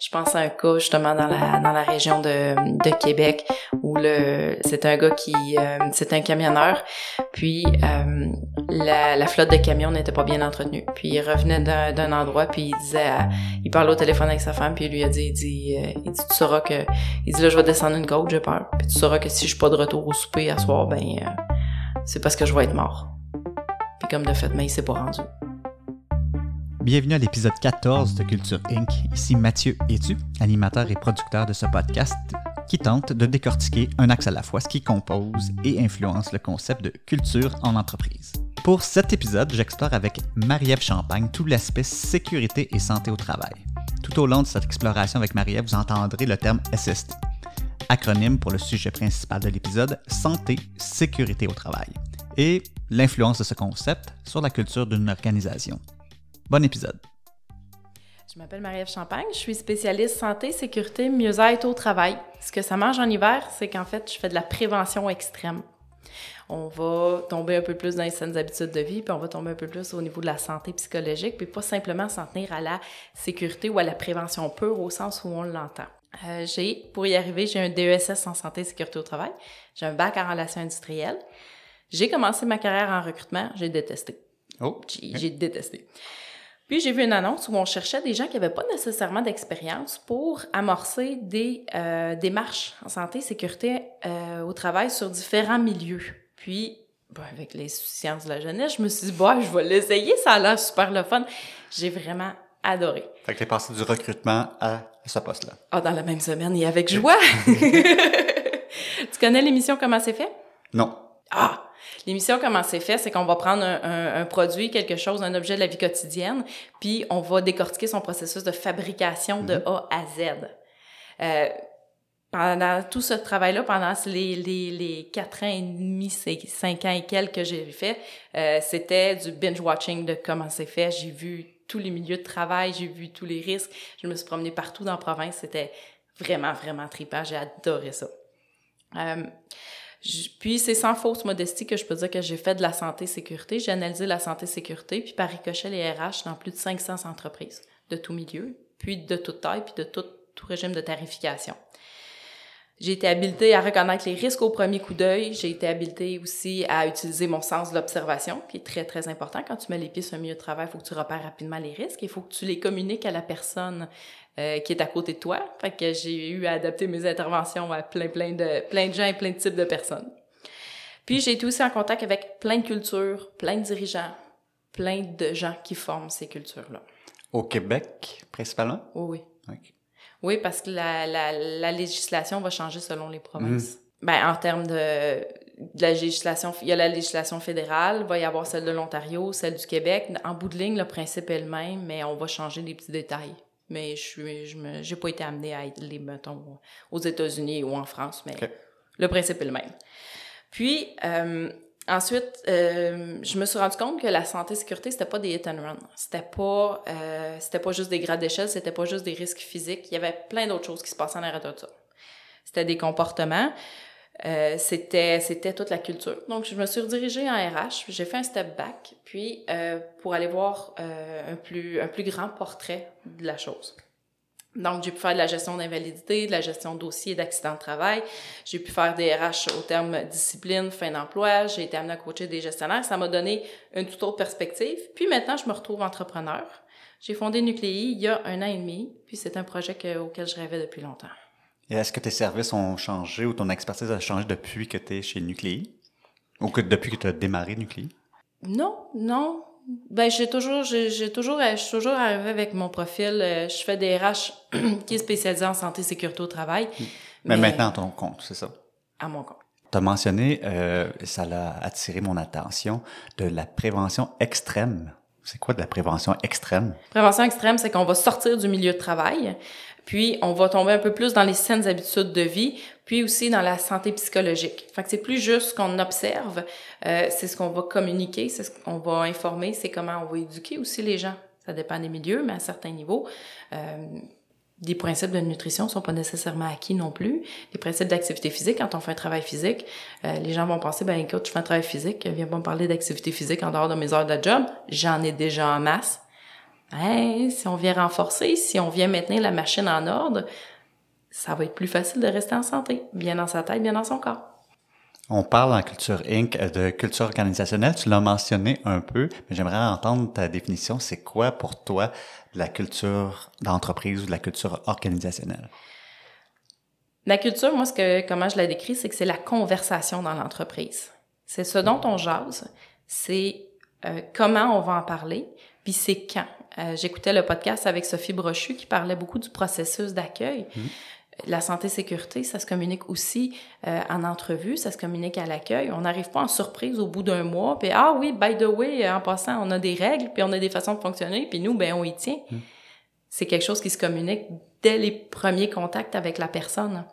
Je pense à un cas justement dans la dans la région de, de Québec où le c'est un gars qui euh, c'est un camionneur puis euh, la, la flotte de camions n'était pas bien entretenue. Puis il revenait d'un endroit puis il disait il parlait au téléphone avec sa femme puis il lui a dit il dit euh, il dit tu sauras que il dit là je vais descendre une côte, j'ai peur. Puis tu sauras que si je suis pas de retour au souper à soir ben c'est parce que je vais être mort. Puis comme de fait mais il s'est pas rendu. Bienvenue à l'épisode 14 de Culture Inc. Ici Mathieu Etu, animateur et producteur de ce podcast qui tente de décortiquer un axe à la fois ce qui compose et influence le concept de culture en entreprise. Pour cet épisode, j'explore avec Marie-Ève Champagne tout l'aspect sécurité et santé au travail. Tout au long de cette exploration avec Marie-Ève, vous entendrez le terme SST, acronyme pour le sujet principal de l'épisode Santé, sécurité au travail, et l'influence de ce concept sur la culture d'une organisation. Bon épisode. Je m'appelle Marie-Ève Champagne, je suis spécialiste santé, sécurité, mieux-être au travail. Ce que ça mange en hiver, c'est qu'en fait, je fais de la prévention extrême. On va tomber un peu plus dans les saines habitudes de vie, puis on va tomber un peu plus au niveau de la santé psychologique, puis pas simplement s'en tenir à la sécurité ou à la prévention pure au sens où on l'entend. Euh, j'ai, pour y arriver, j'ai un DESS en santé et sécurité au travail. J'ai un bac en relations industrielles. J'ai commencé ma carrière en recrutement, j'ai détesté. Oh. J'ai détesté. Puis j'ai vu une annonce où on cherchait des gens qui n'avaient pas nécessairement d'expérience pour amorcer des euh, démarches en santé et sécurité euh, au travail sur différents milieux. Puis, ben, avec les sciences de la jeunesse, je me suis dit, bah, je vais l'essayer, ça a l'air super le fun. J'ai vraiment adoré. Fait que t'es passé du recrutement à ce poste-là. Ah, dans la même semaine et avec joie. tu connais l'émission Comment c'est fait? Non. Ah! L'émission, comment c'est fait, c'est qu'on va prendre un, produit, quelque chose, un objet de la vie quotidienne, puis on va décortiquer son processus de fabrication de mhm. A à Z. Euh, pendant tout ce travail-là, pendant les, les, les quatre ans et demi, cinq ans et quelques que j'ai fait, euh, c'était du binge-watching de comment c'est fait. J'ai vu tous les milieux de travail, j'ai vu tous les risques. Je me suis promenée partout dans la province. C'était vraiment, vraiment trippant. J'ai adoré ça. Euh, puis c'est sans fausse modestie que je peux dire que j'ai fait de la santé-sécurité. J'ai analysé la santé-sécurité, puis par ricochet les RH dans plus de 500 entreprises de tout milieu, puis de toute taille, puis de tout, tout régime de tarification. J'ai été habilitée à reconnaître les risques au premier coup d'œil. J'ai été habilitée aussi à utiliser mon sens de l'observation, qui est très, très important. Quand tu mets les pieds sur un milieu de travail, il faut que tu repères rapidement les risques. Il faut que tu les communiques à la personne euh, qui est à côté de toi. Fait que j'ai eu à adapter mes interventions à plein, plein de, plein de gens et plein de types de personnes. Puis j'ai été aussi en contact avec plein de cultures, plein de dirigeants, plein de gens qui forment ces cultures-là. Au Québec, principalement? Oui, oui. Oui, parce que la, la, la, législation va changer selon les provinces. Mmh. Ben, en termes de, de, la législation, il y a la législation fédérale, il va y avoir celle de l'Ontario, celle du Québec. En bout de ligne, le principe est le même, mais on va changer des petits détails. Mais je suis, je me, j'ai pas été amenée à être les, mettons, aux États-Unis ou en France, mais le principe est le même. Puis, euh, Ensuite, euh, je me suis rendu compte que la santé sécurité c'était pas des hit and run. C'était pas euh, c'était pas juste des grades d'échelle, c'était pas juste des risques physiques. Il y avait plein d'autres choses qui se passaient en arrière de ça. C'était des comportements. Euh, c'était c'était toute la culture. Donc je me suis redirigée en RH, j'ai fait un step back, puis euh, pour aller voir euh, un plus un plus grand portrait de la chose. Donc, j'ai pu faire de la gestion d'invalidité, de la gestion de dossiers d'accidents de travail. J'ai pu faire des RH au terme discipline, fin d'emploi. J'ai été amenée à coacher des gestionnaires. Ça m'a donné une toute autre perspective. Puis maintenant, je me retrouve entrepreneur. J'ai fondé Nucléi il y a un an et demi. Puis c'est un projet auquel je rêvais depuis longtemps. Et est-ce que tes services ont changé ou ton expertise a changé depuis que tu es chez Nucléi? Ou que depuis que tu as démarré Nucléi? Non, non. Ben, j'ai toujours, j'ai toujours, je suis toujours arrivée avec mon profil. Euh, je fais des RH qui est spécialisé en santé et sécurité au travail. Mais, maintenant, à ton compte, c'est ça? À mon compte. Tu as mentionné, euh, ça l'a attiré mon attention, de la prévention extrême. C'est quoi de la prévention extrême? Prévention extrême, c'est qu'on va sortir du milieu de travail, puis on va tomber un peu plus dans les saines habitudes de vie, puis aussi dans la santé psychologique. Fait que c'est plus juste ce qu'on observe, euh, c'est ce qu'on va communiquer, c'est ce qu'on va informer, c'est comment on va éduquer aussi les gens. Ça dépend des milieux, mais à certains niveaux. Euh, des principes de nutrition sont pas nécessairement acquis non plus. Les principes d'activité physique, quand on fait un travail physique, euh, les gens vont penser, ben écoute, je fais un travail physique, viens pas me parler d'activité physique en dehors de mes heures de job. J'en ai déjà en masse. Si on vient renforcer, si on vient maintenir la machine en ordre, ça va être plus facile de rester en santé, bien dans sa tête, bien dans son corps. On parle en Culture Inc. de culture organisationnelle. Tu l'as mentionné un peu, mais j'aimerais entendre ta définition. C'est quoi pour toi la culture d'entreprise ou de la culture organisationnelle? La culture, moi, ce que, comment je la décris, c'est que c'est la conversation dans l'entreprise. C'est ce dont on jase, c'est euh, comment on va en parler, puis c'est quand. Euh, j'écoutais le podcast avec Sophie Brochu qui parlait beaucoup du processus d'accueil. Mmh la santé-sécurité, ça se communique aussi euh, en entrevue, ça se communique à l'accueil. On n'arrive pas en surprise au bout d'un mois, puis ah oui, by the way, en passant, on a des règles, puis on a des façons de fonctionner, puis nous, ben on y tient. Hmm. C'est quelque chose qui se communique dès les premiers contacts avec la personne.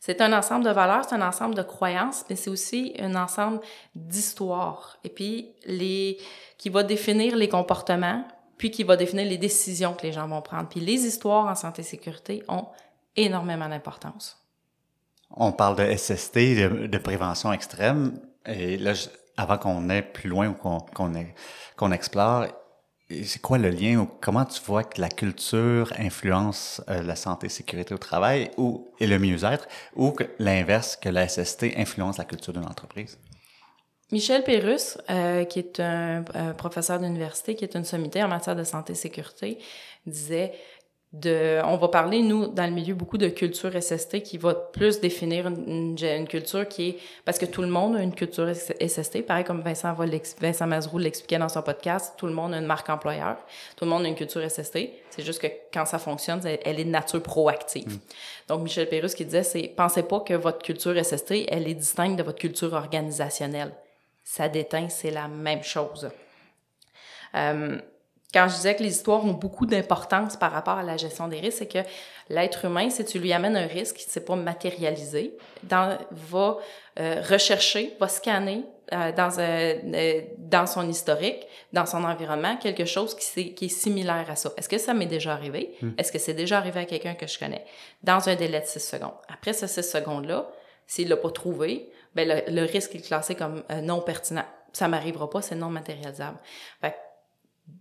C'est un ensemble de valeurs, c'est un ensemble de croyances, mais c'est aussi un ensemble d'histoires. Et puis, les, qui va définir les comportements, puis qui va définir les décisions que les gens vont prendre. Puis les histoires en santé-sécurité ont énormément d'importance. On parle de SST, de, prévention extrême, et là, avant qu'on aille plus loin ou qu'on qu'on explore, c'est quoi le lien ou comment tu vois que la culture influence euh, la santé et sécurité au travail ou et le mieux-être ou l'inverse que la SST influence la culture d'une entreprise? Michel Pérus, euh, qui est un, un professeur d'université, qui est une sommité en matière de santé et sécurité, disait de, on va parler, nous, dans le milieu, beaucoup de culture SST qui va plus définir une, une, culture qui est, parce que tout le monde a une culture SST, pareil comme Vincent, va Vincent Mazrou l'expliquait dans son podcast, tout le monde a une marque employeur, tout le monde a une culture SST, c'est juste que quand ça fonctionne, elle est de nature proactive. Mm. Donc, Michel Pérus qui disait, c'est, pensez pas que votre culture SST, elle est distincte de votre culture organisationnelle. Ça déteint, c'est la même chose. Euh, quand je disais que les histoires ont beaucoup d'importance par rapport à la gestion des risques, c'est que l'être humain, si tu lui amènes un risque qui ne s'est pas matérialisé, dans, va euh, rechercher, va scanner euh, dans, euh, dans son historique, dans son environnement, quelque chose qui, est, qui est similaire à ça. Est-ce que ça m'est déjà arrivé? Hmm. Est-ce que c'est déjà arrivé à quelqu'un que je connais? Dans un délai de six secondes. Après ces six secondes-là, s'il l'a pas trouvé, ben le, le, risque est classé comme non pertinent. Ça m'arrivera pas, c'est non matérialisable. Fait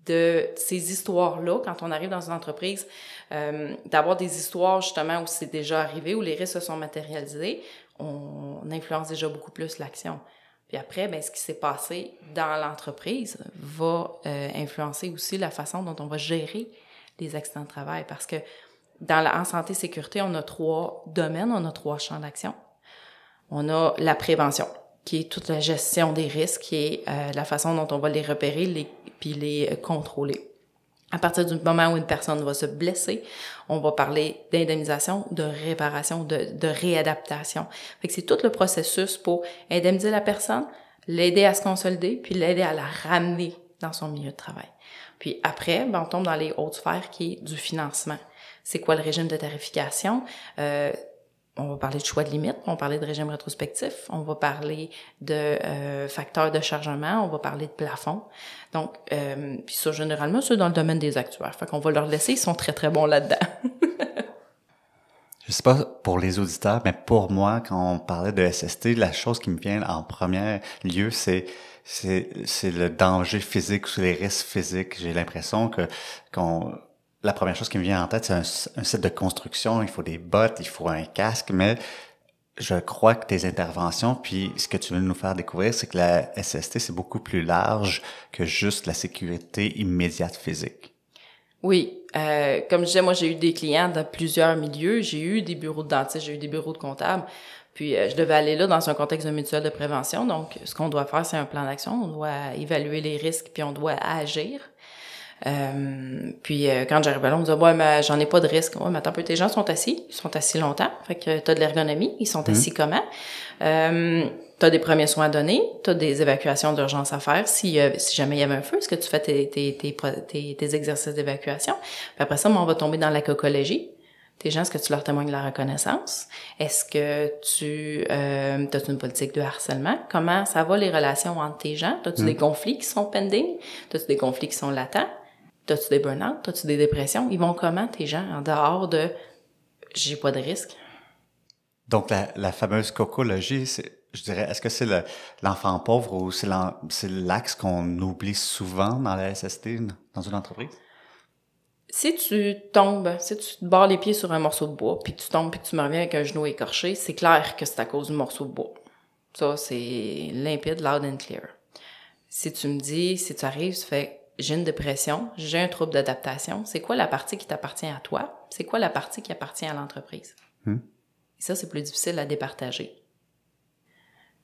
de ces histoires-là, quand on arrive dans une entreprise, euh, d'avoir des histoires justement où c'est déjà arrivé, où les risques se sont matérialisés, on, influence déjà beaucoup plus l'action. Puis après, ben, ce qui s'est passé dans l'entreprise va euh, influencer aussi la façon dont on va gérer les accidents de travail. Parce que dans la, en santé sécurité, on a trois domaines, on a trois champs d'action. On a la prévention, qui est toute la gestion des risques, qui est euh, la façon dont on va les repérer, les puis les euh, contrôler. À partir du moment où une personne va se blesser, on va parler d'indemnisation, de réparation, de, de réadaptation. Fait que c'est tout le processus pour indemniser la personne, l'aider à se consolider, puis l'aider à la ramener dans son milieu de travail. Puis après, ben, on tombe dans les hautes sphères qui est du financement. C'est quoi le régime de tarification? Euh, on va parler de choix de limite, on va parler de régime rétrospectif, on va parler de euh, facteurs de chargement, on va parler de plafond. Donc, euh, puis ça, généralement, c'est dans le domaine des actuaires. Fait qu'on va leur laisser, ils sont très, très bons là-dedans. Je sais pas pour les auditeurs, mais pour moi, quand on parlait de SST, la chose qui me vient en premier lieu, c'est c'est le danger physique ou les risques physiques. J'ai l'impression que qu'on la première chose qui me vient en tête, c'est un, un, site de construction. Il faut des bottes, il faut un casque, mais je crois que tes interventions, puis ce que tu veux nous faire découvrir, c'est que la SST, c'est beaucoup plus large que juste la sécurité immédiate physique. Oui, euh, comme je disais, moi j'ai eu des clients dans plusieurs milieux. J'ai eu des bureaux de dentistes, j'ai eu des bureaux de comptables. Puis euh, je devais aller là dans un contexte de mutuelle de prévention. Donc, ce qu'on doit faire, c'est un plan d'action. On doit évaluer les risques, puis on doit agir. Euh, puis euh, quand j'arrive là, on me dit ouais mais j'en ai pas de risque. Ouais mais attends peu, tes gens sont assis, ils sont assis longtemps, fait que t'as de l'ergonomie, ils sont assis mhm. comment? Euh, T'as des premiers soins à donner, t'as des évacuations d'urgence à faire si euh, si jamais il y avait un feu, est-ce que tu fais tes tes tes, tes, exercices d'évacuation? Puis après ça, on va tomber dans la cocologie. Tes gens, est-ce que tu leur témoignes de la reconnaissance? Est-ce que tu euh, as une politique de harcèlement? Comment ça va les relations entre tes gens? As-tu mhm. des conflits qui sont pending? As-tu des conflits qui sont latents? T'as-tu des burn-out? T'as-tu des dépressions? Ils vont comment, tes gens, en dehors de j'ai pas de risque? Donc, la, la fameuse cocologie, je dirais, est-ce que c'est l'enfant pauvre ou c'est l'axe qu'on oublie souvent dans la SST, dans une entreprise? Si tu tombes, si tu te barres les pieds sur un morceau de bois, puis tu tombes, puis tu me reviens avec un genou écorché, c'est clair que c'est à cause du morceau de bois. Ça, c'est limpide, loud and clear. Si tu me dis, si tu arrives, tu fais, j'ai une dépression, j'ai un trouble d'adaptation, c'est quoi la partie qui t'appartient à toi? C'est quoi la partie qui appartient à l'entreprise? Hmm. ça, c'est plus difficile à départager.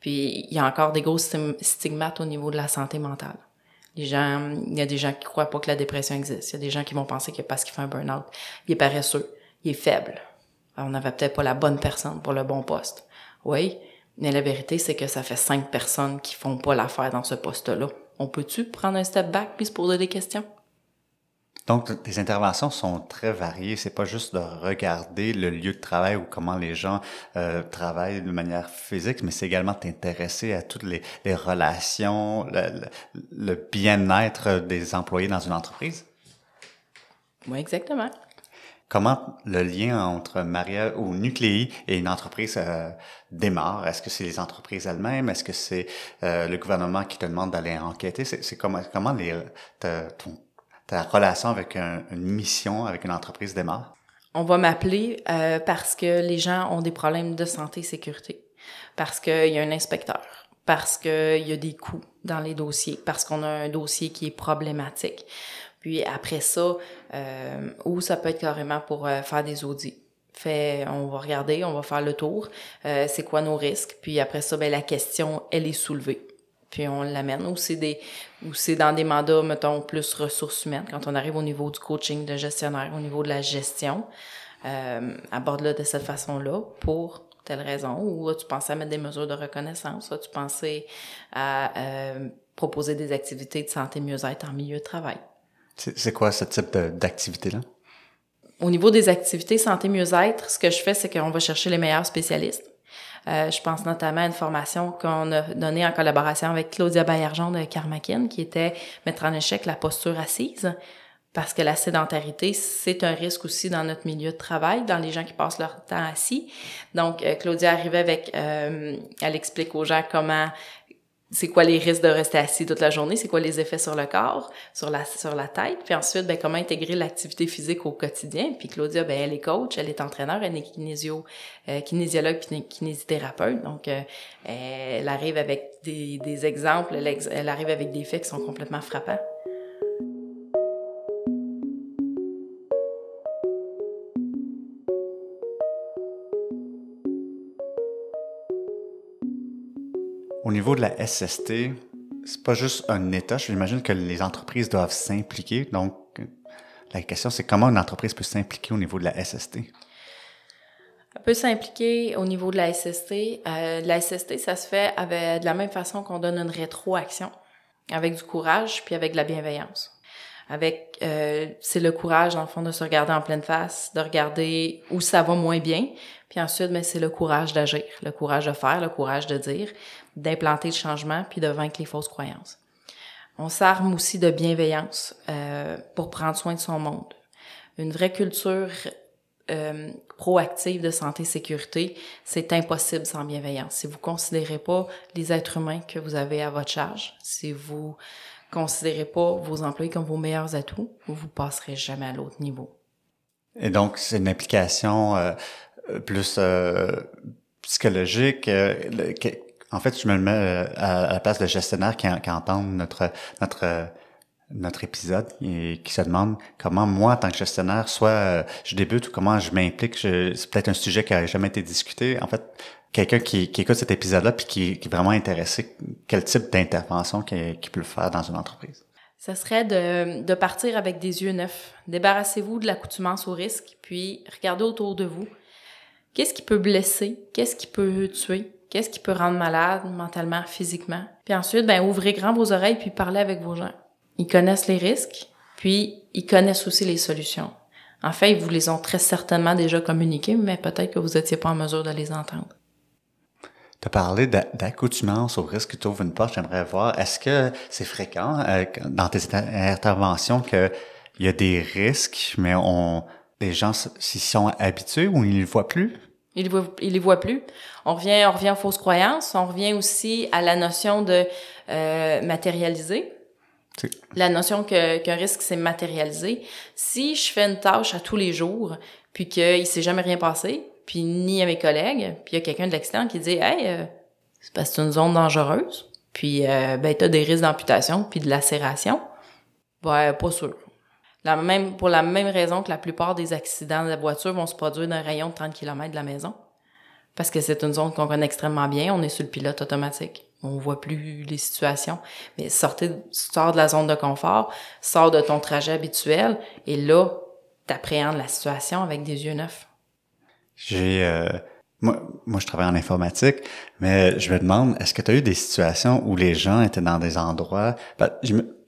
Puis, il y a encore des gros stigmates au niveau de la santé mentale. Les gens, il y a des gens qui croient pas que la dépression existe. Il y a des gens qui vont penser que parce qu'il fait un burn-out, il est paresseux, il est faible. Alors, on n'avait peut-être pas la bonne personne pour le bon poste. Oui, mais la vérité, c'est que ça fait cinq personnes qui font pas l'affaire dans ce poste-là. On peut-tu prendre un step back puis se poser des questions? Donc, tes interventions sont très variées. C'est pas juste de regarder le lieu de travail ou comment les gens euh, travaillent de manière physique, mais c'est également t'intéresser à toutes les, les relations, le, le bien-être des employés dans une entreprise. Oui, exactement. Comment le lien entre Maria ou Nucléi et une entreprise euh, démarre? Est-ce que c'est les entreprises elles-mêmes? Est-ce que c'est euh, le gouvernement qui te demande d'aller enquêter? C'est comment, comment les, ton ta relation avec une mission, avec une entreprise démarre? On va m'appeler euh, parce que les gens ont des problèmes de santé et sécurité, parce qu'il y a un inspecteur, parce qu'il y a des coûts dans les dossiers, parce qu'on a un dossier qui est problématique. Puis après ça, euh, ou ça peut être carrément pour euh, faire des audits. Fait, on va regarder, on va faire le tour, euh, c'est quoi nos risques, puis après ça, ben la question, elle est soulevée puis on l'amène. Ou c'est des ou c'est dans des mandats, mettons, plus ressources humaines, quand on arrive au niveau du coaching de gestionnaire, au niveau de la gestion, euh, aborde-le de cette façon-là pour telle raison, ou tu pensais à mettre des mesures de reconnaissance, tu pensais à euh, proposer des activités de santé mieux-être en milieu de travail. C'est quoi ce type d'activité-là? Au niveau des activités santé mieux-être, ce que je fais, c'est qu'on va chercher les meilleurs spécialistes euh, je pense notamment à une formation qu'on a donnée en collaboration avec Claudia Bayerjon de Carmackin, qui était mettre en échec la posture assise. Parce que la sédentarité, c'est un risque aussi dans notre milieu de travail, dans les gens qui passent leur temps assis. Donc, euh, Claudia arrivait avec, euh, elle explique aux gens comment c'est quoi les risques de rester assis toute la journée, c'est quoi les effets sur le corps, sur la sur la tête, puis ensuite ben comment intégrer l'activité physique au quotidien. Puis Claudia ben elle est coach, elle est entraîneur, elle est kinésio euh, kinésiologue puis kinésithérapeute. Donc euh, elle arrive avec des, des exemples, elle arrive avec des faits qui sont complètement frappants. Au niveau de la SST, c'est pas juste un État. J'imagine que les entreprises doivent s'impliquer. Donc, la question, c'est comment une entreprise peut s'impliquer au niveau de la SST? Elle peut s'impliquer au niveau de la SST. Euh, la SST, ça se fait de la même façon qu'on donne une rétroaction, avec du courage puis avec de la bienveillance. Avec, euh, c'est le courage, dans le fond, de se regarder en pleine face, de regarder où ça va moins bien, puis ensuite, ben, c'est le courage d'agir, le courage de faire, le courage de dire, d'implanter le changement, puis de vaincre les fausses croyances. On s'arme aussi de bienveillance euh, pour prendre soin de son monde. Une vraie culture euh, proactive de santé et sécurité, c'est impossible sans bienveillance. Si vous considérez pas les êtres humains que vous avez à votre charge, si vous considérez pas vos employés comme vos meilleurs atouts, vous passerez jamais à l'autre niveau. Et donc, c'est une application euh, plus euh, psychologique. Euh, en fait, je me mets euh, à, la place de gestionnaire qui, qui entend notre notre notre épisode et qui se demande comment moi, en tant que gestionnaire, soit je débute ou comment je m'implique. C'est peut-être un sujet qui n'a jamais été discuté. En fait, quelqu'un qui, écoute cet épisode-là puis qui, qui, est vraiment intéressé, quel type d'intervention qu'il peut faire dans une entreprise? Ça serait de, de partir avec des yeux neufs. Débarrassez-vous de l'accoutumance au risque, puis regardez autour de vous. Qu'est-ce qui peut blesser? Qu'est-ce qui peut tuer? Qu'est-ce qui peut rendre malade mentalement, physiquement? Puis ensuite, ben, ouvrez grand vos oreilles puis parlez avec vos gens. Ils connaissent les risques, puis ils connaissent aussi les solutions. En fait, ils vous les ont très certainement déjà communiqués, mais peut-être que vous n'étiez pas en mesure de les entendre. Tu as parlé d'accoutumance au risque que tu une porte. J'aimerais voir, est-ce que c'est fréquent euh, dans tes interventions qu'il y a des risques, mais on, les gens s'y sont habitués ou ils ne le voient plus? Il les voit, il les voit plus. On revient, on revient aux fausses croyances. On revient aussi à la notion de euh, matérialiser. La notion que qu'un risque c'est matérialisé. Si je fais une tâche à tous les jours, puis qu'il s'est jamais rien passé, puis ni à mes collègues, puis il y a quelqu'un de l'extérieur qui dit hey euh, c'est parce que c'est une zone dangereuse, puis euh, ben t'as des risques d'amputation puis de lacération. Ben pas sûr. La même, pour la même raison que la plupart des accidents de la voiture vont se produire d'un rayon de 30 km de la maison. Parce que c'est une zone qu'on connaît extrêmement bien, on est sur le pilote automatique. On voit plus les situations. Mais sortez, sors de la zone de confort, sors de ton trajet habituel, et là, t'appréhendes la situation avec des yeux neufs. J'ai, euh, moi, moi, je travaille en informatique, mais je me demande, est-ce que tu eu des situations où les gens étaient dans des endroits,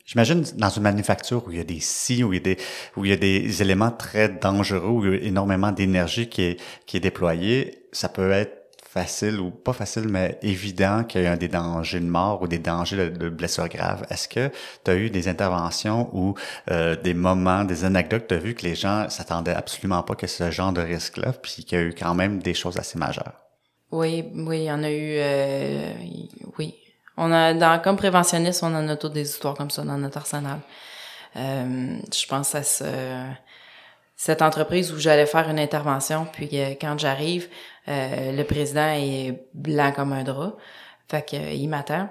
J'imagine dans une manufacture où il y a des scies, où il y a des, où il y a des éléments très dangereux, où il y a énormément d'énergie qui est, qui est déployée, ça peut être facile ou pas facile, mais évident qu'il y a des dangers de mort ou des dangers de, blessures graves. Est-ce que tu as eu des interventions ou euh, des moments, des anecdotes, tu as vu que les gens s'attendaient absolument pas que ce genre de risque-là, puis qu'il y a eu quand même des choses assez majeures? Oui, oui, il y en a eu, euh, oui, on a, dans, comme préventionniste, on en a toutes des histoires comme ça dans notre arsenal. Euh, je pense à ce, cette entreprise où j'allais faire une intervention, puis euh, quand j'arrive, euh, le président est blanc comme un drap. Fait que il m'attend.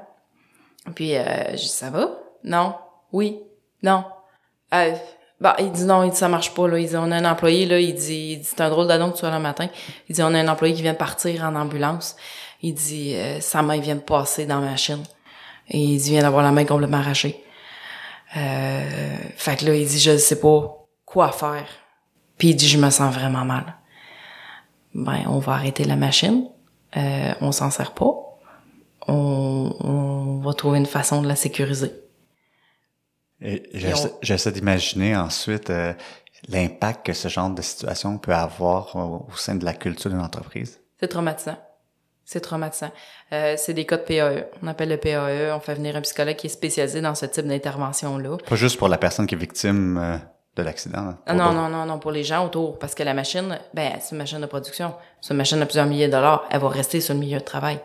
Puis je dis ça va? Non. Oui. Non. bah, il dit non, il dit ça marche pas là. Il dit on a un employé là, il dit, dit c'est un drôle d'annonce que tu vois le matin. Il dit on a un employé qui vient de partir en ambulance. Il dit euh, sa main vient de passer dans ma machine. Et il dit vient d'avoir la main complètement arrachée. Euh, fait que là, il dit je sais pas quoi faire. Puis il dit je me sens vraiment mal. Ben, on va arrêter la machine. Euh, on s'en sert pas. On, on, va trouver une façon de la sécuriser. Et j'essaie d'imaginer ensuite euh, l'impact que ce genre de situation peut avoir au, au sein de la culture d'une entreprise. C'est traumatisant. C'est traumatisant. Euh, c'est des cas de PAE. On appelle le PAE, on fait venir un psychologue qui est spécialisé dans ce type d'intervention-là. Pas juste pour la personne qui est victime euh, de l'accident. Ah, non, non, non, non, pour les gens autour. Parce que la machine, ben, c'est une machine de production. C'est une machine à plusieurs milliers de dollars. Elle va rester sur le milieu de travail.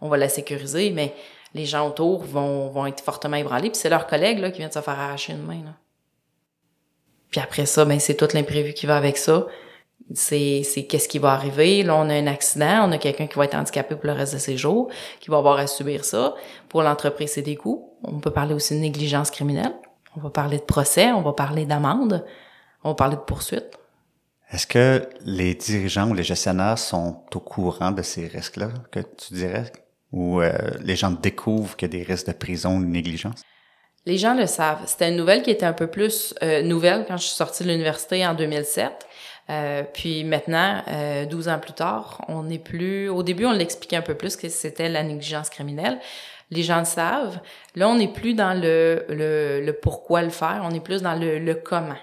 On va la sécuriser, mais les gens autour vont, vont être fortement ébranlés. Puis c'est leur collègue là, qui vient de se faire arracher une main. Là. Puis après ça, ben, c'est tout l'imprévu qui va avec ça c'est c'est qu'est-ce qui va arriver. Là on a un accident on a quelqu'un qui va être handicapé pour le reste de ses jours qui va avoir à subir ça. Pour l'entreprise c'est des coûts. On peut parler aussi de négligence criminelle. On va parler de procès on va parler d'amende on va parler de poursuite. Est-ce que les dirigeants ou les gestionnaires sont au courant de ces risques-là que tu dirais? Ou euh, les gens découvrent qu'il y a des risques de prison ou de négligence? Les gens le savent. C'était une nouvelle qui était un peu plus euh, nouvelle quand je suis sortie de l'université en 2007. Euh, puis maintenant, euh, 12 ans plus tard, on n'est plus. Au début, on l'expliquait un peu plus que c'était la négligence criminelle. Les gens le savent. Là, on n'est plus dans le, le, le, pourquoi le faire, on est plus dans le, le comment.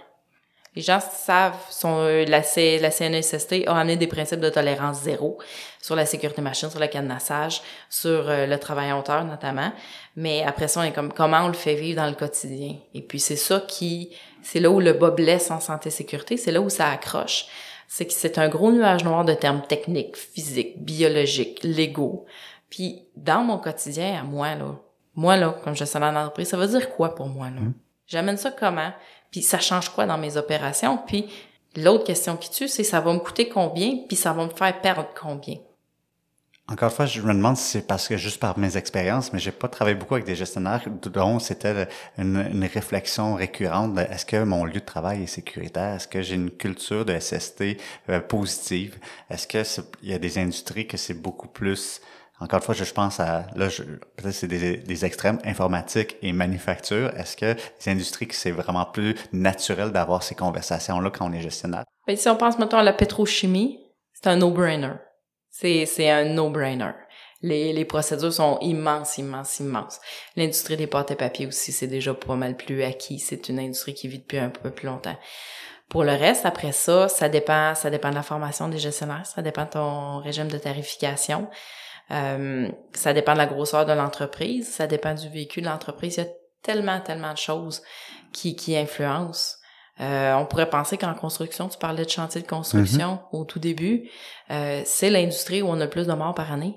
Les gens savent, sont, euh, la, C, la CNESST a amené des principes de tolérance zéro sur la sécurité machine, sur le cadenassage, sur euh, le travail en hauteur notamment. Mais après ça, on est comme comment on le fait vivre dans le quotidien? Et puis c'est ça qui, c'est là où le bas blesse en santé sécurité, c'est là où ça accroche. C'est que c'est un gros nuage noir de termes techniques, physiques, biologiques, légaux. Puis dans mon quotidien à moi là, moi là, comme je suis dans l'entreprise, ça veut dire quoi pour moi là? Mmh. J'amène ça comment? Puis ça change quoi dans mes opérations? Puis l'autre question qui tue, c'est ça va me coûter combien? Puis ça va me faire perdre combien? Encore une fois, je me demande si c'est parce que juste par mes expériences, mais j'ai pas travaillé beaucoup avec des gestionnaires dont c'était une, réflexion récurrente est-ce que mon lieu de travail est sécuritaire? Est-ce que j'ai une culture de SST euh, positive? Est-ce que il y a des industries que c'est beaucoup plus encore une fois, je, pense à, là, peut-être c'est des, extrêmes, informatique et manufacture. Est-ce que les industries que c'est vraiment plus naturel d'avoir ces conversations-là quand on est gestionnaire? Ben, si on pense maintenant à la pétrochimie, c'est un no-brainer. C'est, un no-brainer. Les, les procédures sont immenses, immenses, immenses. L'industrie des pâtes et papier aussi, c'est déjà pas mal plus acquis. C'est une industrie qui vit depuis un peu plus longtemps. Pour le reste, après ça, ça dépend, ça dépend de la formation des gestionnaires, ça dépend de ton régime de tarification. Euh, ça dépend de la grosseur de l'entreprise, ça dépend du véhicule de l'entreprise. Il y a tellement, tellement de choses qui, qui influencent. Euh, on pourrait penser qu'en construction, tu parlais de chantier de construction Mm-hmm. au tout début, euh, c'est l'industrie où on a le plus de morts par année.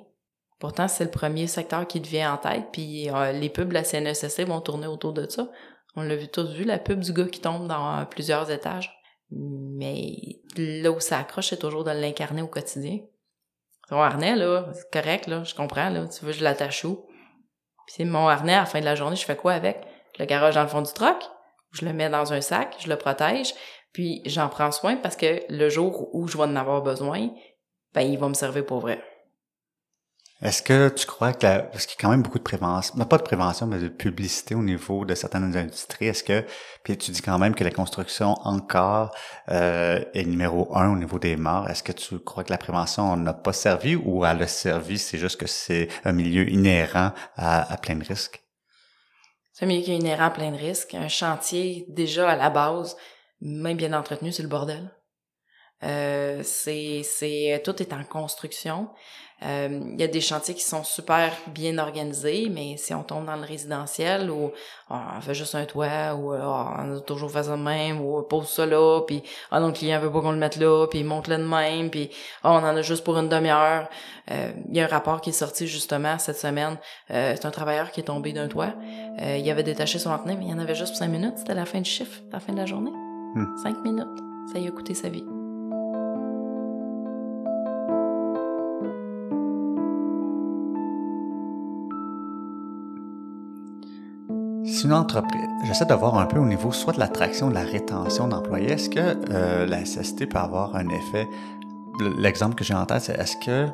Pourtant, c'est le premier secteur qui devient en tête, puis euh, les pubs de la CNSSC vont tourner autour de ça. On l'a vu tous vu, la pub du gars qui tombe dans plusieurs étages. Mais là où ça accroche, c'est toujours de l'incarner au quotidien. Ton harnais, là, c'est correct, là, je comprends, là, tu veux, je l'attache où? Puis mon harnais, à la fin de la journée, je fais quoi avec? Je le garage dans le fond du troc, je le mets dans un sac, je le protège, puis j'en prends soin parce que le jour où je vais en avoir besoin, ben, il va me servir pour vrai. Est-ce que tu crois que la, parce qu'il y a quand même beaucoup de prévention, mais pas de prévention, mais de publicité au niveau de certaines industries, est-ce que, puis tu dis quand même que la construction encore euh, est numéro un au niveau des morts, est-ce que tu crois que la prévention n'a pas servi ou elle a servi, c'est juste que c'est un milieu inhérent à, à plein de risques? C'est un plein de risques. Un chantier, déjà à la base, même bien entretenu, c'est le bordel. Euh, c'est, c'est, tout est en construction. Euh, Il y a des chantiers qui sont super bien organisés, mais si on tombe dans le résidentiel oh, on fait juste un toit ou oh, on a toujours fait ça de même ou on pose ça là, puis ah non, le client veut pas qu'on le mette là, puis il monte là de même, puis oh, on en a juste pour une demi-heure. Euh, Il y a un rapport qui est sorti justement cette semaine. Euh, c'est un travailleur qui est tombé d'un toit. Euh, il avait détaché son harnais, mais il y en avait juste pour cinq minutes. C'était la fin du chiffre, la fin de la journée. Hmm. Cinq minutes. Ça y a coûté sa vie. Si une entreprise, j'essaie de voir un peu au niveau soit de l'attraction, de la rétention d'employés, est-ce que euh, la SST peut avoir un effet, l'exemple que j'ai en tête, c'est est-ce que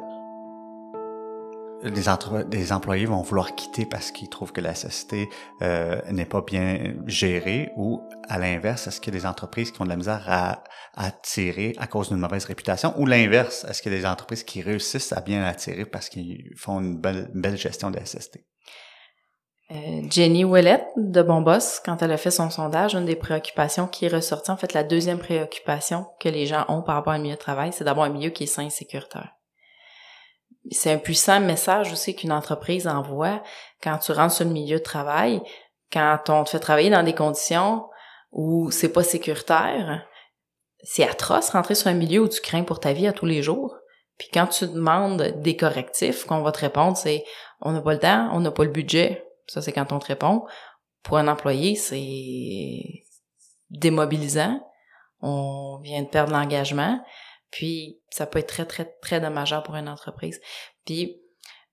les, des employés vont vouloir quitter parce qu'ils trouvent que la SST euh, n'est pas bien gérée? Ou à l'inverse, est-ce qu'il y des entreprises qui ont de la misère à, attirer à cause d'une mauvaise réputation? Ou l'inverse, est-ce qu'il y des entreprises qui réussissent à bien attirer parce qu'ils font une belle, belle gestion de la SST? Euh, Jenny Ouellette de Bon Boss, quand elle a fait son sondage, une des préoccupations qui est ressortie, en fait, la deuxième préoccupation que les gens ont par rapport à un milieu de travail, c'est d'avoir un milieu qui est sain et sécuritaire. C'est un puissant message aussi qu'une entreprise envoie quand tu rentres sur le milieu de travail, quand on te fait travailler dans des conditions où c'est pas sécuritaire. C'est atroce rentrer sur un milieu où tu crains pour ta vie à tous les jours. Puis quand tu demandes des correctifs, qu'on va te répondre, c'est on n'a pas le temps, on n'a pas le budget. Ça, c'est quand on te répond. Pour un employé, c'est démobilisant. On vient de perdre l'engagement. Puis, ça peut être très, très, très dommageable pour une entreprise. Puis,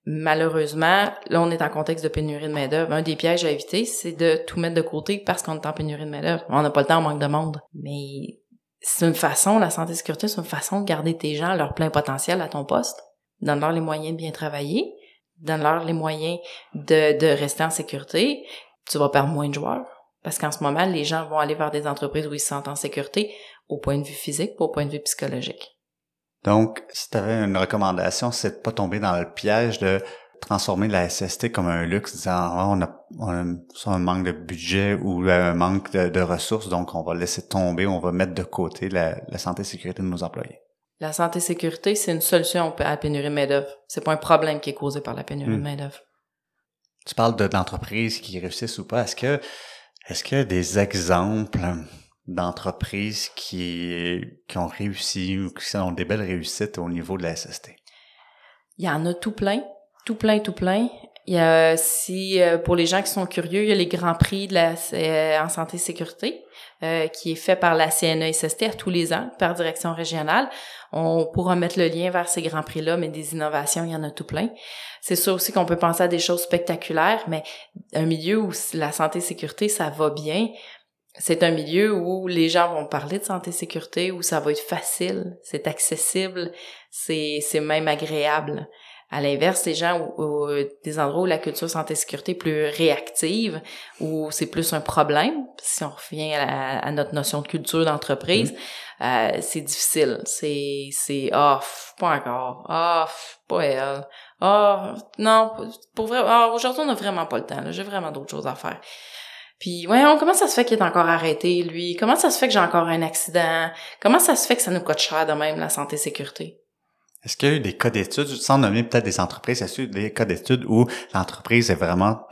malheureusement, là, on est en contexte de pénurie de main-d'œuvre. Un des pièges à éviter, c'est de tout mettre de côté parce qu'on est en pénurie de main-d'œuvre. On n'a pas le temps, on manque de monde. Mais c'est une façon, la santé et sécurité, c'est une façon de garder tes gens à leur plein potentiel à ton poste. Donne-leur les moyens de bien travailler. Donne-leur les moyens de, de rester en sécurité. Tu vas perdre moins de joueurs. Parce qu'en ce moment, les gens vont aller vers des entreprises où ils se sentent en sécurité au point de vue physique, pas au point de vue psychologique. Donc, si tu avais une recommandation, c'est de pas tomber dans le piège de transformer la SST comme un luxe, disant Ah, on, a, on a un manque de budget ou un manque de, de ressources, donc on va laisser tomber, on va mettre de côté la, la santé et sécurité de nos employés. La santé et sécurité, c'est une solution à la pénurie de main-d'œuvre. C'est pas un problème qui est causé par la pénurie Hmm. de main-d'œuvre. Tu parles de d'entreprises qui réussissent ou pas. Est-ce que est-ce qu'il y a des exemples d'entreprises qui, qui ont réussi ou qui ont des belles réussites au niveau de la SST? Il y en a tout plein, tout plein, tout plein. Il y a, si euh, pour les gens qui sont curieux, il y a les grands prix de la euh, en santé et sécurité euh, qui est fait par la CNESST tous les ans par direction régionale. On pourra mettre le lien vers ces grands prix-là, mais des innovations, il y en a tout plein. C'est sûr aussi qu'on peut penser à des choses spectaculaires, mais un milieu où la santé et sécurité, ça va bien, c'est un milieu où les gens vont parler de santé et sécurité, où ça va être facile, c'est accessible, c'est c'est même agréable. À l'inverse, les gens où, où- des endroits où la culture santé sécurité est plus réactive, où c'est plus un problème, si on revient à, la- à notre notion de culture d'entreprise, euh, c'est difficile. C'est c'est ah pff, pas encore, ah pff, pas elle, ah non pour vrai, ah, aujourd'hui on a vraiment pas le temps. là. J'ai vraiment d'autres choses à faire. Puis, voyons, comment ça se fait qu'il est encore arrêté, lui? Comment ça se fait que j'ai encore un accident? Comment ça se fait que ça nous coûte cher de même, la santé sécurité? Est-ce qu'il y a eu des cas d'études, sans nommer peut-être des entreprises, est-ce qu'il y a eu des cas d'études où l'entreprise est vraiment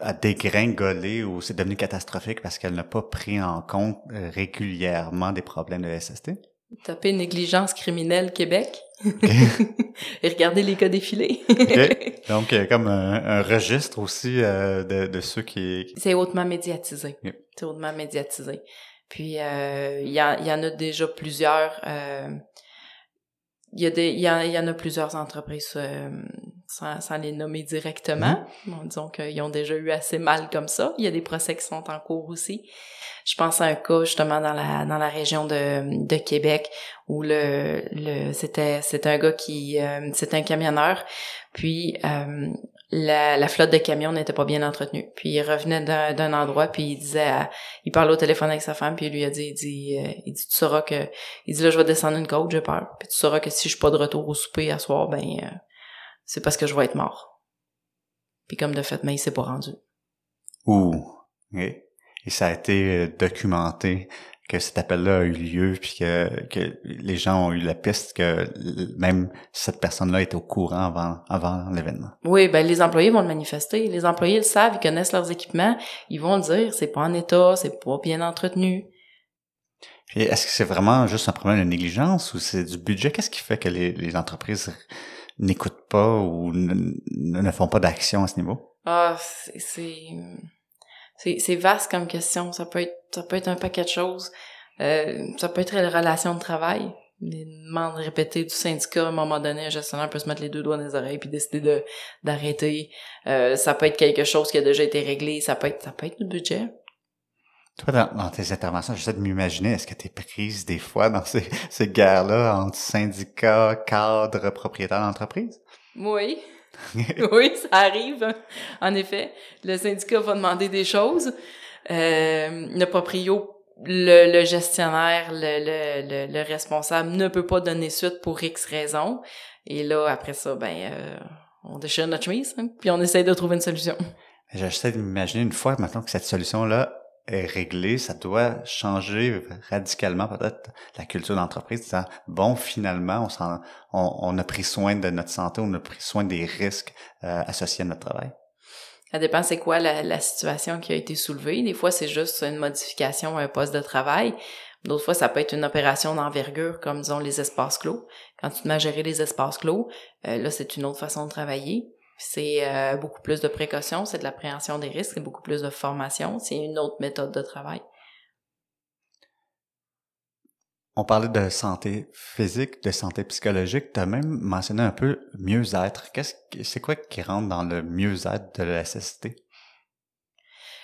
a dégringolé ou c'est devenu catastrophique parce qu'elle n'a pas pris en compte euh, régulièrement des problèmes de SST? Tapez négligence criminelle Québec et regardez les cas défilés. Donc, il y a comme un, registre aussi euh, de, de, ceux qui... C'est hautement médiatisé. C'est hautement médiatisé. Puis, euh, il y, y, en a déjà plusieurs... Euh, il y, a des, il, y en, a plusieurs entreprises, euh, sans, sans, les nommer directement. Mm-hmm. Bon, disons qu'ils ont déjà eu assez mal comme ça. Il y a des procès qui sont en cours aussi. Je pense à un cas justement dans la dans la région de, de Québec où le, le c'était c'était un gars qui euh, c'était un camionneur puis euh, la, la, flotte de camions n'était pas bien entretenue. Puis il revenait d'un endroit, puis il disait, il parlait au téléphone avec sa femme, puis il lui a dit, il dit, euh, il dit, tu sauras que, il dit là, je vais descendre une côte, j'ai peur. Puis tu sauras que si je suis pas de retour au souper à soir, ben, euh, c'est parce que je vais être mort. Puis comme de fait, mais il s'est pas rendu. Ouh. Et ça a été documenté que cet appel-là a eu lieu, puis que, que les gens ont eu la piste que même cette personne-là était au courant avant, avant l'événement. Oui, ben les employés vont le manifester. Les employés le savent, ils connaissent leurs équipements, ils vont le dire, c'est pas en état, c'est pas bien entretenu. est-ce que c'est vraiment juste un problème de négligence ou c'est du budget? Qu'est-ce qui fait que les, les entreprises n'écoutent pas ou ne, ne font pas d'action à ce niveau? Ah, c'est c'est vaste comme question. Ça peut être ça peut être un paquet de choses. Euh, ça peut être la relation de travail. Les demandes répétées du syndicat, à un moment donné, un gestionnaire peut se mettre les deux doigts dans les oreilles puis décider de d'arrêter. Euh, ça peut être quelque chose qui a déjà été réglé. Ça peut être ça peut être le budget. Toi, dans, tes interventions, j'essaie de m'imaginer, est-ce que tu es prise des fois dans ces, ces guerres-là entre syndicats, cadres, propriétaires d'entreprise? Oui. oui, ça arrive. En effet, le syndicat va demander des choses. Euh, le proprio, le, gestionnaire, le, le, responsable ne peut pas donner suite pour X raisons. Et là, après ça, ben, euh, on déchire notre chemise, hein, puis on essaie de trouver une solution. J'essaie de m'imaginer une fois maintenant que cette solution-là est réglée, ça doit changer radicalement peut-être la culture d'entreprise, disant bon finalement on, on, a pris soin de notre santé, on a pris soin des risques euh, associés à notre travail? Ça dépend c'est quoi la, situation qui a été soulevée. Des fois, c'est juste une modification à un poste de travail. D'autres fois, ça peut être une opération d'envergure, comme disons les espaces clos. Quand tu te mets gérer les espaces clos, euh, là, c'est une autre façon de travailler. C'est euh, beaucoup plus de précaution, c'est de l'appréhension des risques, c'est beaucoup plus de formation, c'est une autre méthode de travail. On parlait de santé physique, de santé psychologique. Tu as même mentionné un peu mieux-être. Qu'est-ce, c'est quoi qui rentre dans le mieux-être de la SST?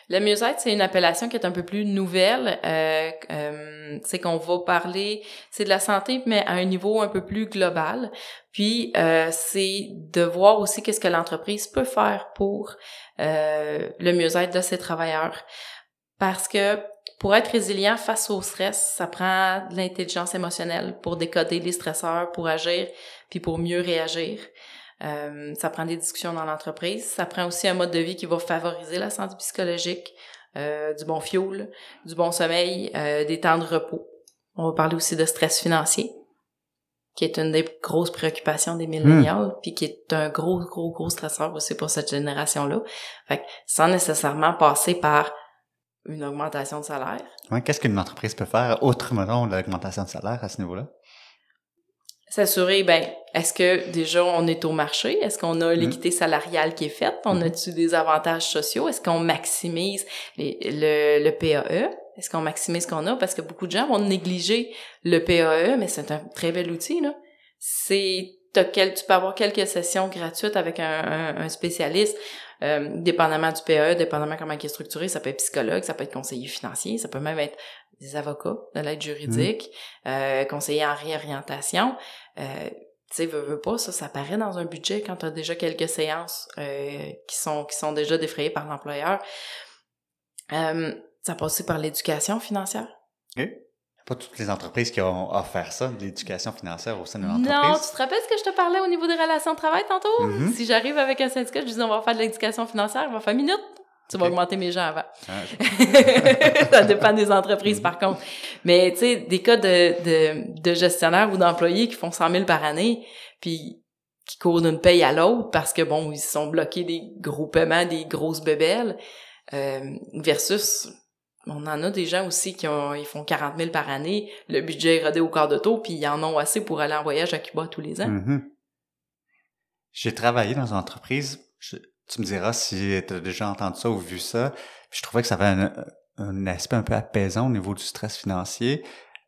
Le mieux-être, c'est une appellation qui est un peu plus nouvelle. Euh, euh, c'est qu'on va parler, c'est de la santé, mais à un niveau un peu plus global. Puis, euh, c'est de voir aussi qu'est-ce que l'entreprise peut faire pour le mieux-être de ses travailleurs. Parce que pour être résilient face au stress, ça prend de l'intelligence émotionnelle pour décoder les stresseurs, pour agir, puis pour mieux réagir. Euh, ça prend des discussions dans l'entreprise. Ça prend aussi un mode de vie qui va favoriser la santé psychologique, euh, du bon fuel, du bon sommeil, euh, des temps de repos. On va parler aussi de stress financier, qui est une des grosses préoccupations des millénials, hmm. puis qui est un gros, gros, gros stresseur aussi pour cette génération-là. Fait que sans nécessairement passer par une augmentation de salaire. Qu'est-ce qu'une entreprise peut faire autrement de l'augmentation de salaire à ce niveau-là? S'assurer, ben, est-ce que déjà on est au marché? Est-ce qu'on a mm-hmm. l'équité salariale qui est faite? On mm-hmm. a-tu des avantages sociaux? Est-ce qu'on maximise le, le PAE? Est-ce qu'on maximise ce qu'on a? Parce que beaucoup de gens vont négliger le PAE, mais c'est un très bel outil, là. C'est, tu peux avoir quelques sessions gratuites avec un, un spécialiste euh, dépendamment du PE, dépendamment comment il est structuré, ça peut être psychologue, ça peut être conseiller financier, ça peut même être des avocats de l'aide juridique, mmh. euh, conseiller en réorientation. Euh, tu sais, veux, veux pas, ça, ça paraît dans un budget quand tu as déjà quelques séances euh, qui sont qui sont déjà défrayées par l'employeur. Euh, ça passe aussi par l'éducation financière pas toutes les entreprises qui ont offert ça, de l'éducation financière au sein de l'entreprise. Non, tu te rappelles ce que je te parlais au niveau des relations de travail tantôt? Mm-hmm. Si j'arrive avec un syndicat, je dis on va faire de l'éducation financière, on va faire minute. Tu vas augmenter mes gens avant. Ah, ça dépend des entreprises, par contre. Mais, tu sais, des cas de, de, de gestionnaires ou d'employés qui font 100 000 par année, puis qui courent d'une paye à l'autre parce que bon, ils sont bloqués des gros paiements, des grosses bébelles, euh, versus on en a des gens aussi qui ont, ils font 40 000 par année, le budget est rodé au quart de taux, puis ils en ont assez pour aller en voyage à Cuba tous les ans. Mm-hmm. J'ai travaillé dans une entreprise, tu me diras si tu as déjà entendu ça ou vu ça, je trouvais que ça avait un, aspect un peu apaisant au niveau du stress financier.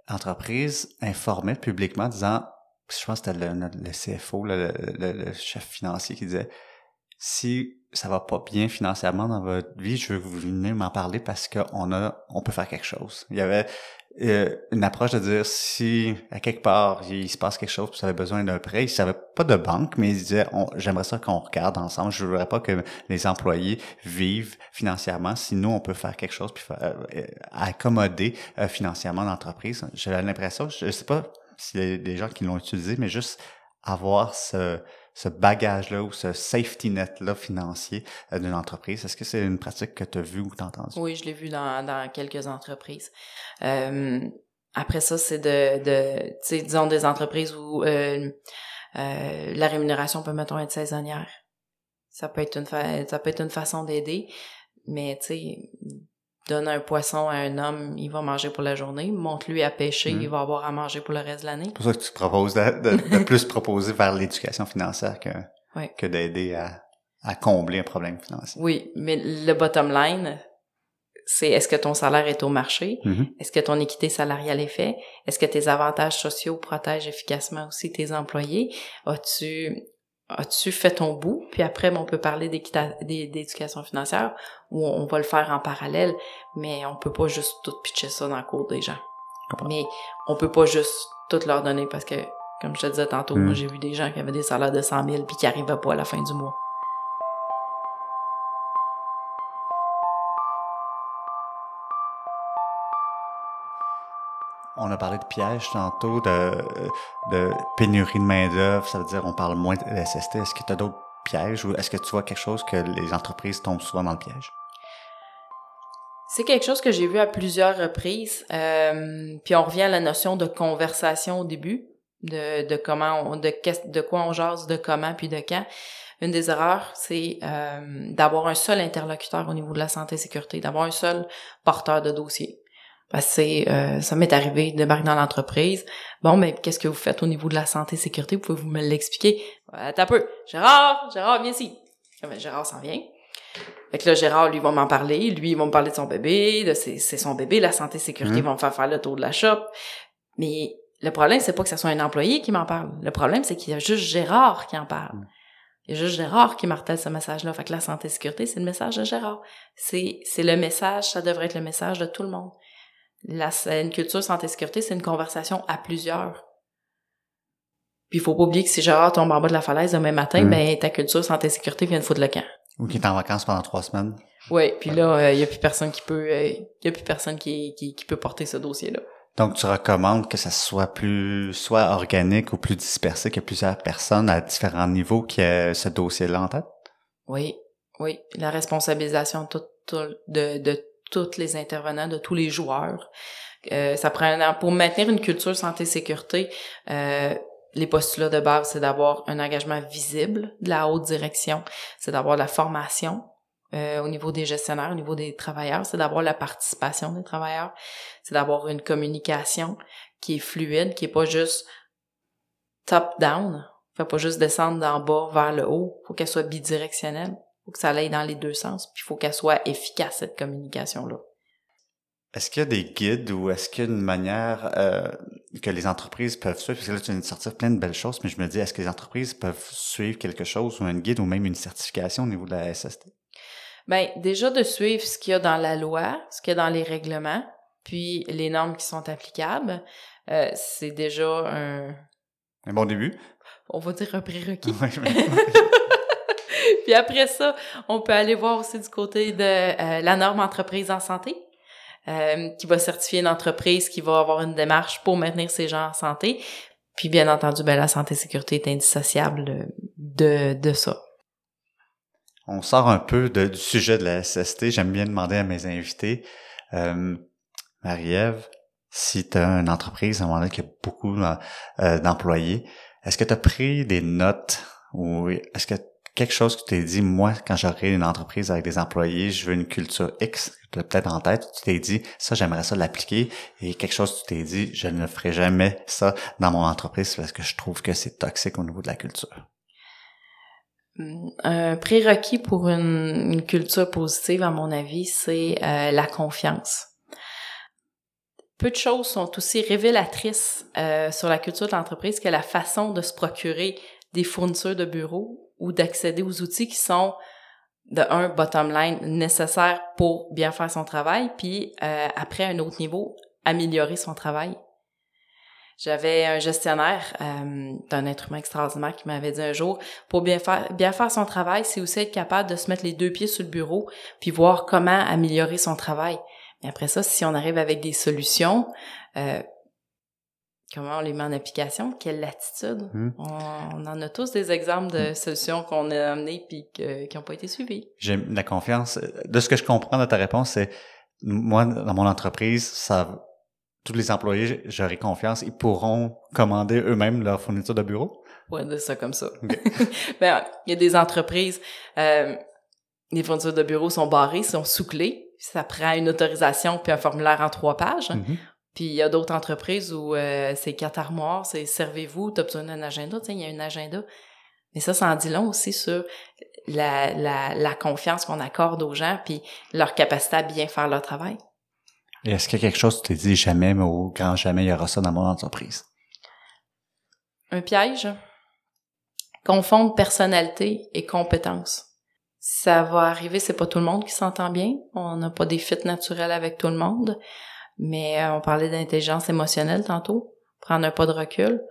L'entreprise informait publiquement disant, je pense que c'était le, le, CFO, le, le, chef financier qui disait, si ça va pas bien financièrement dans votre vie, je veux que vous veniez m'en parler parce qu'on a, on peut faire quelque chose. Il y avait euh, une approche de dire si à quelque part il se passe quelque chose, tu avais besoin d'un prêt, il savait pas de banque, mais il disait j'aimerais ça qu'on regarde ensemble. Je voudrais pas que les employés vivent financièrement. Si nous on peut faire quelque chose puis euh, accommoder euh, financièrement l'entreprise, j'ai l'impression, je sais pas s'il y a des gens qui l'ont utilisé, mais juste avoir ce ce bagage-là ou ce safety net-là financier euh, d'une entreprise? Est-ce que c'est une pratique que tu as vue ou tu entendue? Oui, je l'ai vu dans, dans quelques entreprises. Euh, après ça, c'est de, de tu disons des entreprises où euh, euh, la rémunération peut, mettons, être saisonnière. Ça peut être une, ça peut être une façon d'aider, mais tu sais, donne un poisson à un homme, il va manger pour la journée. Monte-lui à pêcher, mm. il va avoir à manger pour le reste de l'année. C'est pour ça que tu proposes de, plus proposer vers l'éducation financière que, que d'aider à, à combler un problème financier. Oui, mais le bottom line, c'est est-ce que ton salaire est au marché? Mm-hmm. Est-ce que ton équité salariale est faite? Est-ce que tes avantages sociaux protègent efficacement aussi tes employés? As-tu as-tu fait ton bout? Puis après, on peut parler d'éducation financière où on va le faire en parallèle, mais on peut pas juste tout pitcher ça dans le cours des gens. Mais on peut pas juste tout leur donner parce que, comme je te disais tantôt, moi hmm. j'ai vu des gens qui avaient des salaires de 100 000 puis qui arrivaient pas à la fin du mois. On a parlé de pièges tantôt, de, de pénurie de main-d'œuvre, ça veut dire on parle moins de SST. Est-ce que tu as d'autres pièges ou est-ce que tu vois quelque chose que les entreprises tombent souvent dans le piège? C'est quelque chose que j'ai vu à plusieurs reprises. Euh, puis on revient à la notion de conversation au début, de, de comment on, de, de quoi on jase, de comment puis de quand. Une des erreurs, c'est euh, d'avoir un seul interlocuteur au niveau de la santé et sécurité, d'avoir un seul porteur de dossier. Parce que euh, ça m'est arrivé, de débarquer dans l'entreprise. Bon, mais qu'est-ce que vous faites au niveau de la santé et sécurité? Pouvez-vous me l'expliquer? Attends un peu. Gérard, Gérard, viens ici. Ben, Gérard s'en vient. Fait que là, Gérard, lui, va m'en parler. Lui, il va me parler de son bébé, de c'est, son bébé, la santé et sécurité, mmh. vont me faire faire le tour de la shop. Mais le problème, c'est pas que ce soit un employé qui m'en parle. Le problème, c'est qu'il y a juste Gérard qui en parle. Mmh. Il y a juste Gérard qui martèle ce message-là. Fait que la santé et sécurité, c'est le message de Gérard. C'est, c'est le message, ça devrait être le message de tout le monde. La, une culture santé-sécurité, c'est une conversation à plusieurs. Puis il faut pas oublier que si Gérard tombe en bas de la falaise demain matin, mm. ben ta culture santé-sécurité vient de foutre le camp. Ou qui est en vacances pendant trois semaines. Oui, puis là, il euh, y a plus personne qui peut, il euh, y a plus personne qui, qui, qui peut porter ce dossier-là. Donc, tu recommandes que ça soit plus, soit organique ou plus dispersé, que plusieurs personnes à différents niveaux qui aient ce dossier-là en tête? Oui, oui. La responsabilisation de, de, de tous les intervenants, de tous les joueurs. Euh, ça prend pour maintenir une culture santé-sécurité. Euh, les postulats de base, c'est d'avoir un engagement visible de la haute direction, c'est d'avoir la formation euh, au niveau des gestionnaires, au niveau des travailleurs, c'est d'avoir la participation des travailleurs, c'est d'avoir une communication qui est fluide, qui est pas juste top-down, faut pas juste descendre d'en bas vers le haut, faut qu'elle soit bidirectionnelle faut que ça aille dans les deux sens, puis il faut qu'elle soit efficace, cette communication-là. Est-ce qu'il y a des guides ou est-ce qu'il y a une manière euh, que les entreprises peuvent suivre? Parce que là, tu viens de sortir plein de belles choses, mais je me dis, est-ce que les entreprises peuvent suivre quelque chose ou un guide ou même une certification au niveau de la SST? Bien, déjà de suivre ce qu'il y a dans la loi, ce qu'il y a dans les règlements, puis les normes qui sont applicables, euh, c'est déjà un... Un bon début? On va dire un prérequis. Puis après ça, on peut aller voir aussi du côté de euh, la norme entreprise en santé, euh, qui va certifier une entreprise qui va avoir une démarche pour maintenir ses gens en santé. Puis bien entendu, ben, la santé et sécurité est indissociable de, de ça. On sort un peu du sujet de la SST. J'aime bien demander à mes invités, euh, Marie-Ève, si tu as une entreprise à un moment donné qui a beaucoup d'employés, est-ce que tu as pris des notes ou est-ce que quelque chose que tu t'es dit, moi, quand j'aurai une entreprise avec des employés, je veux une culture X, tu as peut-être en tête, tu t'es dit, ça, j'aimerais ça l'appliquer, et quelque chose que tu t'es dit, je ne ferai jamais ça dans mon entreprise parce que je trouve que c'est toxique au niveau de la culture. Un prérequis pour une, culture positive, à mon avis, c'est euh, la confiance. Peu de choses sont aussi révélatrices euh, sur la culture de l'entreprise que la façon de se procurer des fournitures de bureaux ou d'accéder aux outils qui sont de un bottom line nécessaires pour bien faire son travail, puis euh, après un autre niveau améliorer son travail. J'avais un gestionnaire euh, d'un être humain extraordinaire qui m'avait dit un jour, pour bien faire bien faire son travail, c'est aussi être capable de se mettre les deux pieds sur le bureau puis voir comment améliorer son travail. Mais après ça, si on arrive avec des solutions, euh, comment on les met en application, quelle latitude. Hmm. On, en a tous des exemples de hmm. solutions qu'on a amenées puis qui n'ont pas été suivies. J'ai la confiance. De ce que je comprends de ta réponse, c'est moi, dans mon entreprise, ça tous les employés, j'aurai confiance, ils pourront commander eux-mêmes leur fourniture de bureau? Ouais, de ça comme ça. ben, il y a des entreprises, euh, les fournitures de bureau sont barrées, sont sous clé. Ça prend une autorisation puis un formulaire en trois pages. Mm-hmm. Puis il y a d'autres entreprises où euh, c'est quatre armoires, c'est servez-vous, tu as besoin d'un agenda, il y a un agenda. Mais ça, ça en dit long aussi sur la, la, la confiance qu'on accorde aux gens puis leur capacité à bien faire leur travail. Est-ce qu'il y a quelque chose que tu t'es dit jamais, mais au grand jamais, il y aura ça dans mon entreprise? Un piège. Confondre personnalité et compétence. Ça va arriver, c'est pas tout le monde qui s'entend bien. On n'a pas des fits naturels avec tout le monde. Mais euh, on parlait d'intelligence émotionnelle tantôt. Prendre un pas de recul,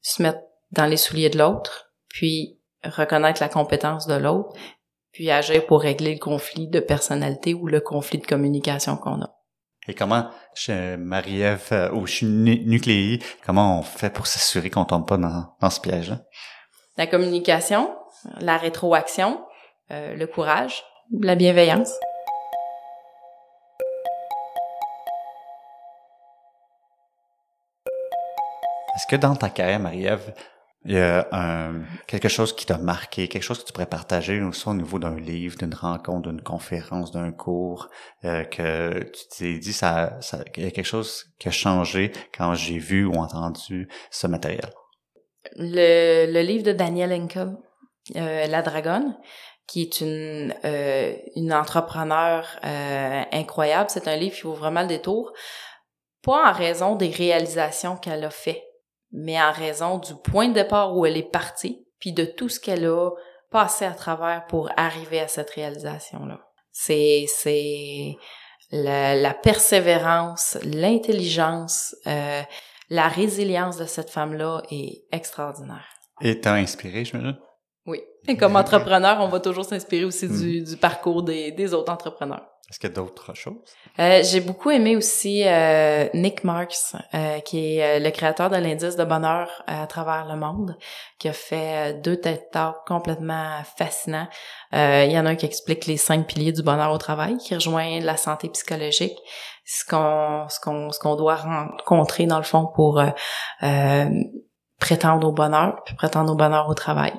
se mettre dans les souliers de l'autre, puis reconnaître la compétence de l'autre, puis agir pour régler le conflit de personnalité ou le conflit de communication qu'on a. Et comment, chez Marie-Ève euh, ou chez Nucléi, comment on fait pour s'assurer qu'on tombe pas dans, dans ce piège-là? La communication, la rétroaction, euh, le courage, la bienveillance. Est-ce que dans ta carrière, Marie-Ève, il y a un, quelque chose qui t'a marqué, quelque chose que tu pourrais partager soit au niveau d'un livre, d'une rencontre, d'une conférence, d'un cours, euh, que tu t'es dit ça, ça, il y a quelque chose qui a changé quand j'ai vu ou entendu ce matériel? Le, le livre de Daniel Enkel, euh, La Dragonne, qui est une euh, une entrepreneur euh, incroyable. C'est un livre qui vaut vraiment le détour, pas en raison des réalisations qu'elle a fait, mais en raison du point de départ où elle est partie, puis de tout ce qu'elle a passé à travers pour arriver à cette réalisation-là. C'est, c'est la, la persévérance, l'intelligence, euh, la résilience de cette femme-là est extraordinaire. Et t'as inspiré, je me dis? Oui. Et comme entrepreneur, on va toujours s'inspirer aussi du, hmm. du parcours des, des autres entrepreneurs. Est-ce qu'il y a d'autres choses? Euh, j'ai beaucoup aimé aussi euh, Nick Marks, euh, qui est euh, le créateur de l'indice de bonheur à travers le monde, qui a fait deux têtes Talks complètement fascinants. il y en a un qui explique les cinq piliers du bonheur au travail, qui rejoint la santé psychologique, ce qu'on ce qu'on ce qu'on doit rencontrer dans le fond pour prétendre au bonheur, puis prétendre au bonheur au travail.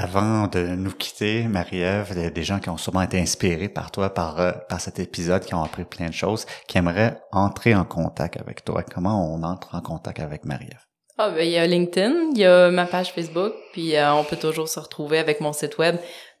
Avant de nous quitter, Marie-Ève, il y a des gens qui ont sûrement été inspirés par toi, par, euh, par cet épisode, qui ont appris plein de choses, qui aimeraient entrer en contact avec toi. Comment on entre en contact avec Marie-Ève? Ah, ben, il y a LinkedIn, il y a ma page Facebook, puis euh, on peut toujours se retrouver avec mon site web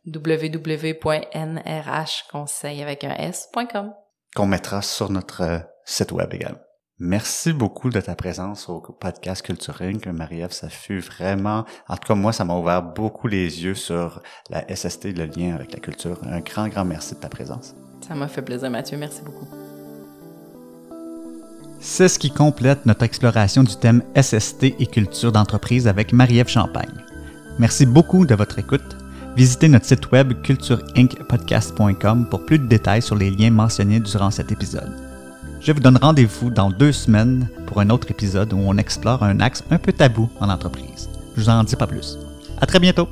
www.nrhconseil avec un s.com. Qu'on mettra sur notre euh, site web également. Merci beaucoup de ta présence au podcast Culture Inc. Marie-Ève, ça fut vraiment, en tout cas moi, ça m'a ouvert beaucoup les yeux sur la SST, le lien avec la culture. Un grand, grand merci de ta présence. Ça m'a fait plaisir, Mathieu. Merci beaucoup. C'est ce qui complète notre exploration du thème SST et culture d'entreprise avec Marie-Ève Champagne. Merci beaucoup de votre écoute. Visitez notre site web cultureincpodcast.com pour plus de détails sur les liens mentionnés durant cet épisode. Je vous donne rendez-vous dans deux semaines pour un autre épisode où on explore un axe un peu tabou en entreprise. Je vous en dis pas plus. À très bientôt!